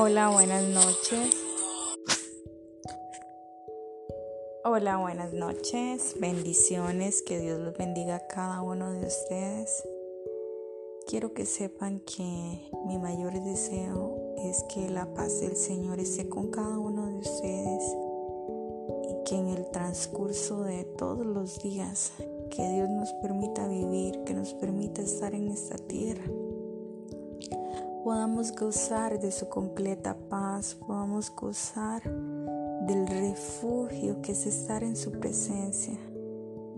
Hola, buenas noches. Hola, buenas noches. Bendiciones. Que Dios los bendiga a cada uno de ustedes. Quiero que sepan que mi mayor deseo es que la paz del Señor esté con cada uno de ustedes y que en el transcurso de todos los días que Dios nos permita vivir, que nos permita estar en esta tierra, podamos gozar de su completa paz, podamos gozar del refugio que es estar en su presencia.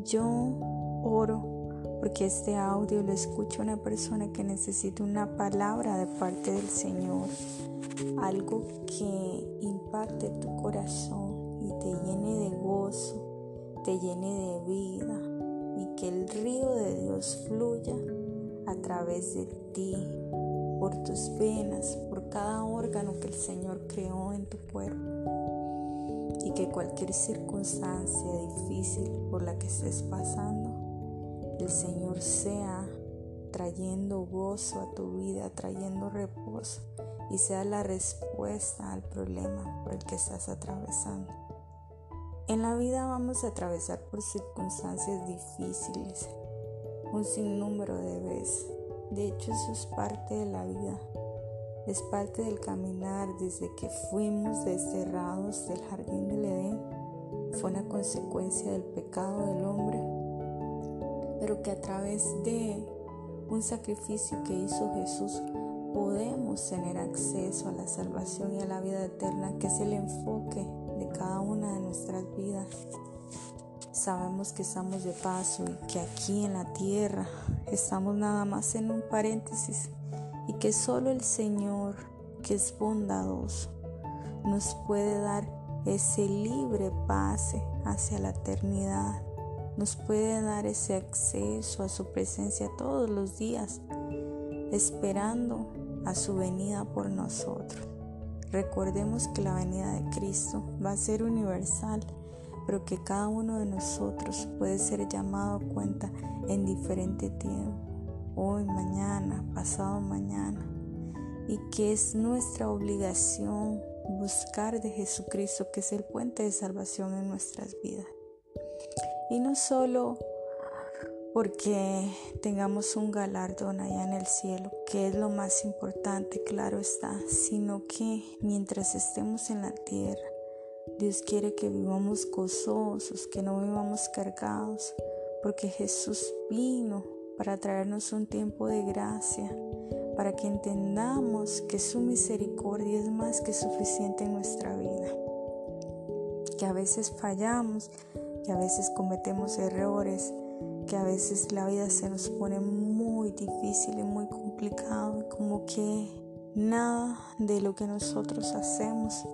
Yo oro porque este audio lo escucha una persona que necesita una palabra de parte del Señor, algo que impacte tu corazón y te llene de gozo, te llene de vida y que el río de Dios fluya a través de ti, por tus venas, por cada órgano que el Señor creó en tu cuerpo. Y que cualquier circunstancia difícil por la que estés pasando, el Señor sea trayendo gozo a tu vida, trayendo reposo y sea la respuesta al problema por el que estás atravesando. En la vida vamos a atravesar por circunstancias difíciles, un sinnúmero de veces de hecho, eso es parte de la vida. Es parte del caminar desde que fuimos desterrados del jardín del Edén. Fue una consecuencia del pecado del hombre, pero que a través de un sacrificio que hizo Jesús podemos tener acceso a la salvación y a la vida eterna, que es el enfoque de cada una de nuestras vidas. Sabemos que estamos de paso y que aquí en la tierra estamos nada más en un paréntesis y que solo el Señor, que es bondadoso, nos puede dar ese libre pase hacia la eternidad. Nos puede dar ese acceso a su presencia todos los días, esperando a su venida por nosotros. Recordemos que la venida de Cristo va a ser universal pero que cada uno de nosotros puede ser llamado a cuenta en diferente tiempo, hoy, mañana, pasado mañana, y que es nuestra obligación buscar de Jesucristo, que es el puente de salvación en nuestras vidas. Y no solo porque tengamos un galardón allá en el cielo, que es lo más importante, claro está, sino que mientras estemos en la tierra, Dios quiere que vivamos gozosos, que no vivamos cargados, porque Jesús vino para traernos un tiempo de gracia, para que entendamos que su misericordia es más que suficiente en nuestra vida, que a veces fallamos, que a veces cometemos errores, que a veces la vida se nos pone muy difícil y muy complicado, como que nada de lo que nosotros hacemos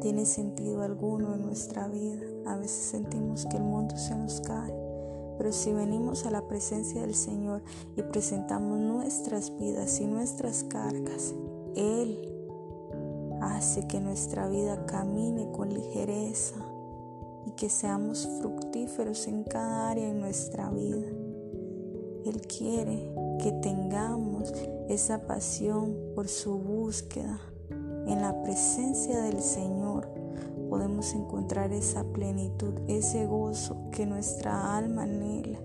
tiene sentido alguno en nuestra vida. A veces sentimos que el mundo se nos cae. Pero si venimos a la presencia del Señor y presentamos nuestras vidas y nuestras cargas, Él hace que nuestra vida camine con ligereza y que seamos fructíferos en cada área de nuestra vida. Él quiere que tengamos esa pasión por su búsqueda en la presencia del Señor podemos encontrar esa plenitud, ese gozo que nuestra alma anhela,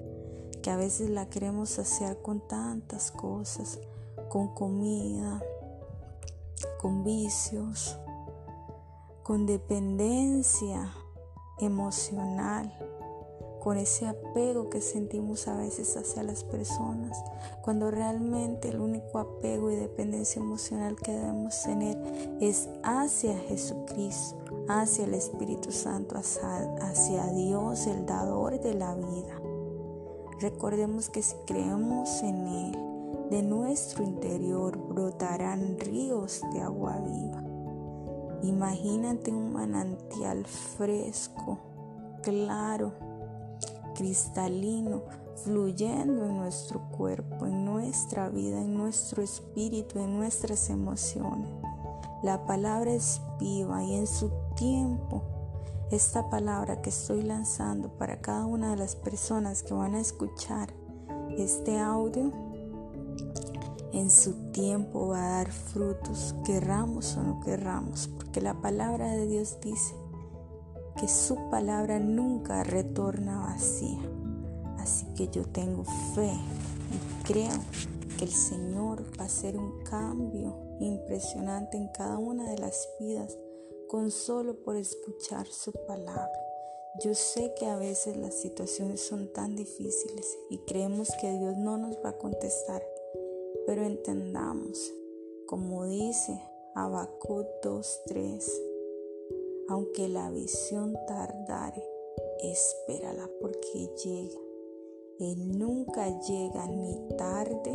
que a veces la queremos saciar con tantas cosas, con comida, con vicios, con dependencia emocional con ese apego que sentimos a veces hacia las personas, cuando realmente el único apego y dependencia emocional que debemos tener es hacia Jesucristo, hacia el Espíritu Santo, hacia, Dios, el dador de la vida. Recordemos que si creemos en Él, de nuestro interior brotarán ríos de agua viva. Imagínate un manantial fresco, claro, cristalino, fluyendo en nuestro cuerpo, en nuestra vida, en nuestro espíritu, en nuestras emociones. La palabra es viva y en su tiempo, esta palabra que estoy lanzando para cada una de las personas que van a escuchar este audio, en su tiempo va a dar frutos, querramos o no querramos, porque la palabra de Dios dice que su palabra nunca retorna vacía. Así que yo tengo fe y creo que el Señor va a hacer un cambio impresionante en cada una de las vidas con solo por escuchar su palabra. Yo sé que a veces las situaciones son tan difíciles y creemos que Dios no nos va a contestar, pero entendamos, como dice Habacuc 2:3, aunque la visión tardare, espérala porque llega. Él nunca llega ni tarde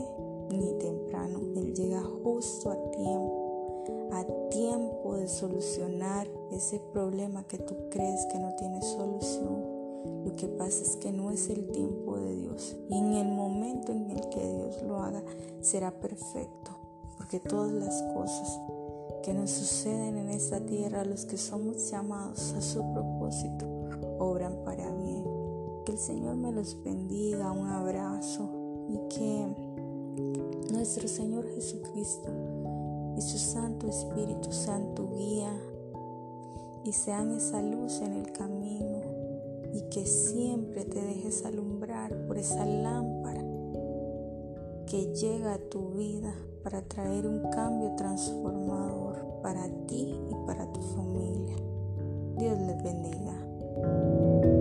ni temprano, Él llega justo a tiempo, a tiempo de solucionar ese problema que tú crees que no tiene solución. Lo que pasa es que no es el tiempo de Dios y en el momento en el que Dios lo haga será perfecto, porque todas las cosas que nos suceden en esta tierra, los que somos llamados a su propósito, obran para bien. Que el Señor me los bendiga, un abrazo y que nuestro Señor Jesucristo y su Santo Espíritu sean tu guía y sean esa luz en el camino y que siempre te dejes alumbrar por esa lámpara que llega a tu vida para traer un cambio transformador para ti y para tu familia. Dios les bendiga.